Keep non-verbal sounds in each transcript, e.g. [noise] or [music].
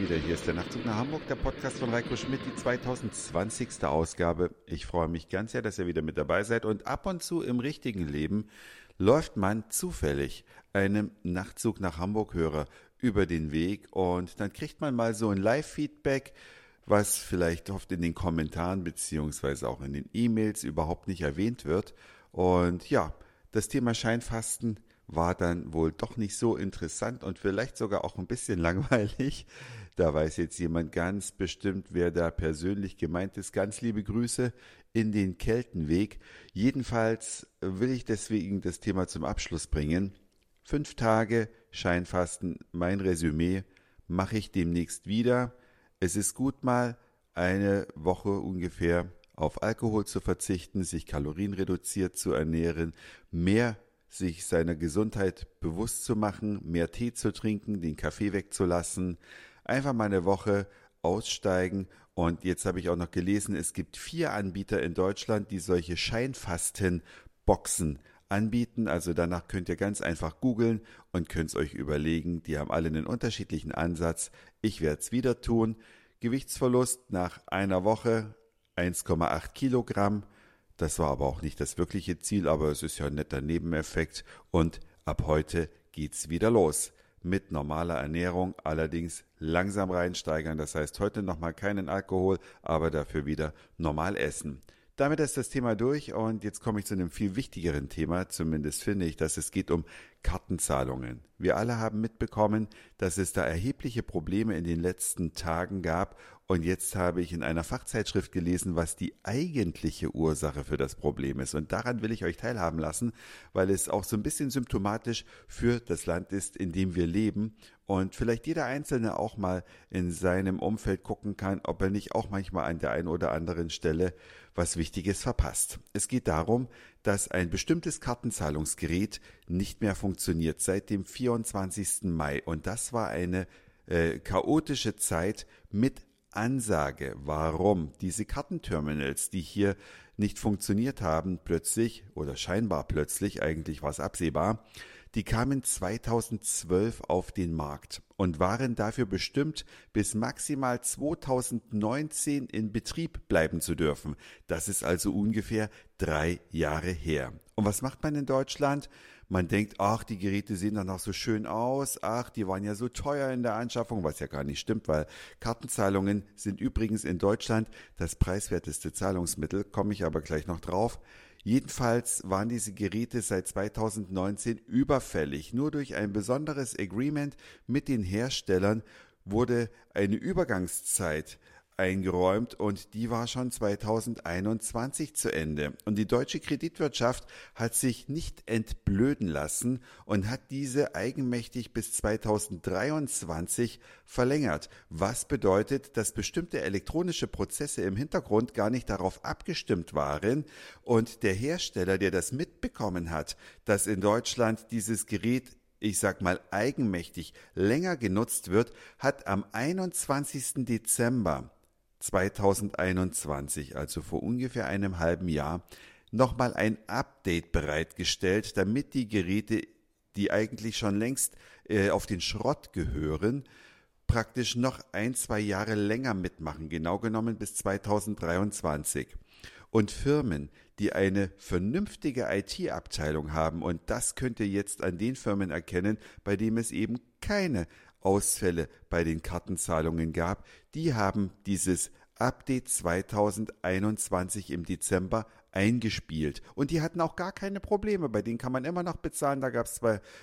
wieder. Hier ist der Nachtzug nach Hamburg, der Podcast von Reiko Schmidt, die 2020. Ausgabe. Ich freue mich ganz sehr, dass ihr wieder mit dabei seid. Und ab und zu im richtigen Leben läuft man zufällig einem Nachtzug nach Hamburg-Hörer über den Weg und dann kriegt man mal so ein Live-Feedback, was vielleicht oft in den Kommentaren beziehungsweise auch in den E-Mails überhaupt nicht erwähnt wird. Und ja, das Thema Scheinfasten war dann wohl doch nicht so interessant und vielleicht sogar auch ein bisschen [laughs] langweilig. Da weiß jetzt jemand ganz bestimmt, wer da persönlich gemeint ist. Ganz liebe Grüße in den Keltenweg. Jedenfalls will ich deswegen das Thema zum Abschluss bringen. Fünf Tage Scheinfasten, mein Resümee, mache ich demnächst wieder. Es ist gut mal eine Woche ungefähr auf Alkohol zu verzichten, sich kalorienreduziert zu ernähren, mehr sich seiner Gesundheit bewusst zu machen, mehr Tee zu trinken, den Kaffee wegzulassen, einfach mal eine Woche aussteigen. Und jetzt habe ich auch noch gelesen, es gibt vier Anbieter in Deutschland, die solche Scheinfasten-Boxen anbieten. Also danach könnt ihr ganz einfach googeln und könnt es euch überlegen. Die haben alle einen unterschiedlichen Ansatz. Ich werde es wieder tun. Gewichtsverlust nach einer Woche 1,8 Kilogramm. Das war aber auch nicht das wirkliche Ziel, aber es ist ja ein netter Nebeneffekt und ab heute geht's wieder los. Mit normaler Ernährung allerdings langsam reinsteigern. Das heißt heute nochmal keinen Alkohol, aber dafür wieder normal essen. Damit ist das Thema durch und jetzt komme ich zu einem viel wichtigeren Thema, zumindest finde ich, dass es geht um Kartenzahlungen. Wir alle haben mitbekommen, dass es da erhebliche Probleme in den letzten Tagen gab und jetzt habe ich in einer Fachzeitschrift gelesen, was die eigentliche Ursache für das Problem ist. Und daran will ich euch teilhaben lassen, weil es auch so ein bisschen symptomatisch für das Land ist, in dem wir leben. Und vielleicht jeder Einzelne auch mal in seinem Umfeld gucken kann, ob er nicht auch manchmal an der einen oder anderen Stelle was Wichtiges verpasst. Es geht darum, dass ein bestimmtes Kartenzahlungsgerät nicht mehr funktioniert seit dem 24. Mai. Und das war eine äh, chaotische Zeit mit Ansage, warum diese Kartenterminals, die hier nicht funktioniert haben, plötzlich oder scheinbar plötzlich, eigentlich war es absehbar, die kamen 2012 auf den Markt und waren dafür bestimmt, bis maximal 2019 in Betrieb bleiben zu dürfen. Das ist also ungefähr drei Jahre her. Und was macht man in Deutschland? Man denkt, ach, die Geräte sehen dann auch so schön aus, ach, die waren ja so teuer in der Anschaffung, was ja gar nicht stimmt, weil Kartenzahlungen sind übrigens in Deutschland das preiswerteste Zahlungsmittel, komme ich aber gleich noch drauf. Jedenfalls waren diese Geräte seit 2019 überfällig. Nur durch ein besonderes Agreement mit den Herstellern wurde eine Übergangszeit eingeräumt und die war schon 2021 zu Ende. Und die deutsche Kreditwirtschaft hat sich nicht entblöden lassen und hat diese eigenmächtig bis 2023 verlängert. Was bedeutet, dass bestimmte elektronische Prozesse im Hintergrund gar nicht darauf abgestimmt waren und der Hersteller, der das mitbekommen hat, dass in Deutschland dieses Gerät ich sag mal eigenmächtig länger genutzt wird, hat am 21. Dezember 2021, also vor ungefähr einem halben Jahr, nochmal ein Update bereitgestellt, damit die Geräte, die eigentlich schon längst äh, auf den Schrott gehören, praktisch noch ein, zwei Jahre länger mitmachen, genau genommen bis 2023. Und Firmen, die eine vernünftige IT-Abteilung haben, und das könnt ihr jetzt an den Firmen erkennen, bei denen es eben keine Ausfälle bei den Kartenzahlungen gab, die haben dieses Update 2021 im Dezember eingespielt. Und die hatten auch gar keine Probleme. Bei denen kann man immer noch bezahlen. Da gab es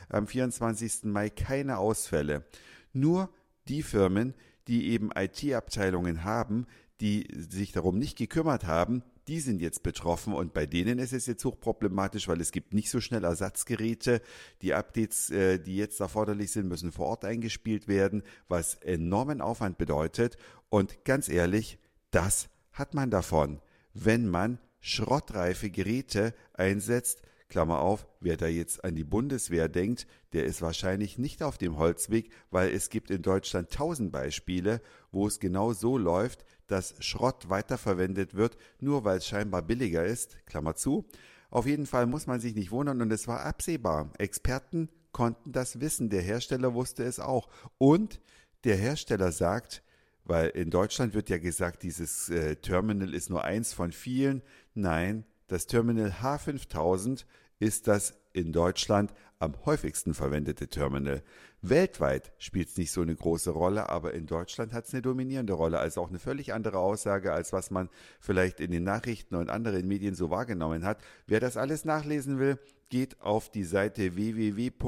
am 24. Mai keine Ausfälle. Nur die Firmen, die eben IT-Abteilungen haben, die sich darum nicht gekümmert haben, die sind jetzt betroffen und bei denen ist es jetzt hochproblematisch, weil es gibt nicht so schnell Ersatzgeräte. Die Updates, äh, die jetzt erforderlich sind, müssen vor Ort eingespielt werden, was enormen Aufwand bedeutet. Und ganz ehrlich, das hat man davon, wenn man schrottreife Geräte einsetzt, Klammer auf, wer da jetzt an die Bundeswehr denkt, der ist wahrscheinlich nicht auf dem Holzweg, weil es gibt in Deutschland tausend Beispiele, wo es genau so läuft, dass Schrott weiterverwendet wird, nur weil es scheinbar billiger ist, Klammer zu. Auf jeden Fall muss man sich nicht wundern und es war absehbar. Experten konnten das wissen, der Hersteller wusste es auch. Und Der Hersteller sagt, weil in Deutschland wird ja gesagt, dieses äh, Terminal ist nur eins von vielen. Nein, das Terminal H5000 ist das in Deutschland am häufigsten verwendete Terminal. Weltweit spielt es nicht so eine große Rolle, aber in Deutschland hat es eine dominierende Rolle, also auch eine völlig andere Aussage, als was man vielleicht in den Nachrichten und anderen Medien so wahrgenommen hat. Wer das alles nachlesen will, geht auf die Seite www.golem.de.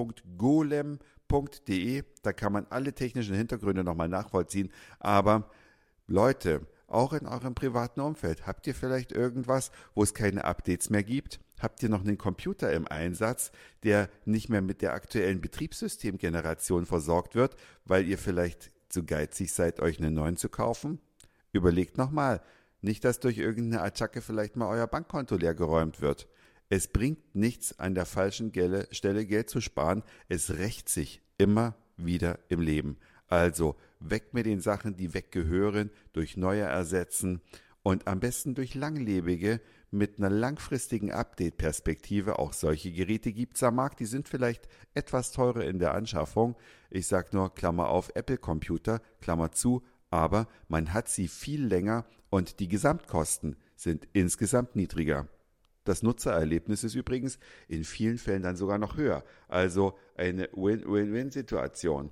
Da kann man alle technischen Hintergründe nochmal nachvollziehen. Aber Leute, auch in eurem privaten Umfeld, habt ihr vielleicht irgendwas, wo es keine Updates mehr gibt? Habt ihr noch einen Computer im Einsatz, der nicht mehr mit der aktuellen Betriebssystemgeneration versorgt wird, weil ihr vielleicht zu geizig seid, euch einen neuen zu kaufen? Überlegt nochmal, nicht, dass durch irgendeine Attacke vielleicht mal euer Bankkonto leergeräumt wird. Es bringt nichts, an der falschen Stelle Geld zu sparen. Es rächt sich immer wieder im Leben. Also weg mit den Sachen, die weggehören, durch neue ersetzen und am besten durch langlebige mit einer langfristigen Update-Perspektive. Auch solche Geräte gibt es am Markt, die sind vielleicht etwas teurer in der Anschaffung. Ich sage nur Klammer auf Apple-Computer, Klammer zu, aber man hat sie viel länger und die Gesamtkosten sind insgesamt niedriger. Das Nutzererlebnis ist übrigens in vielen Fällen dann sogar noch höher. Also eine Win-Win-Win-Situation.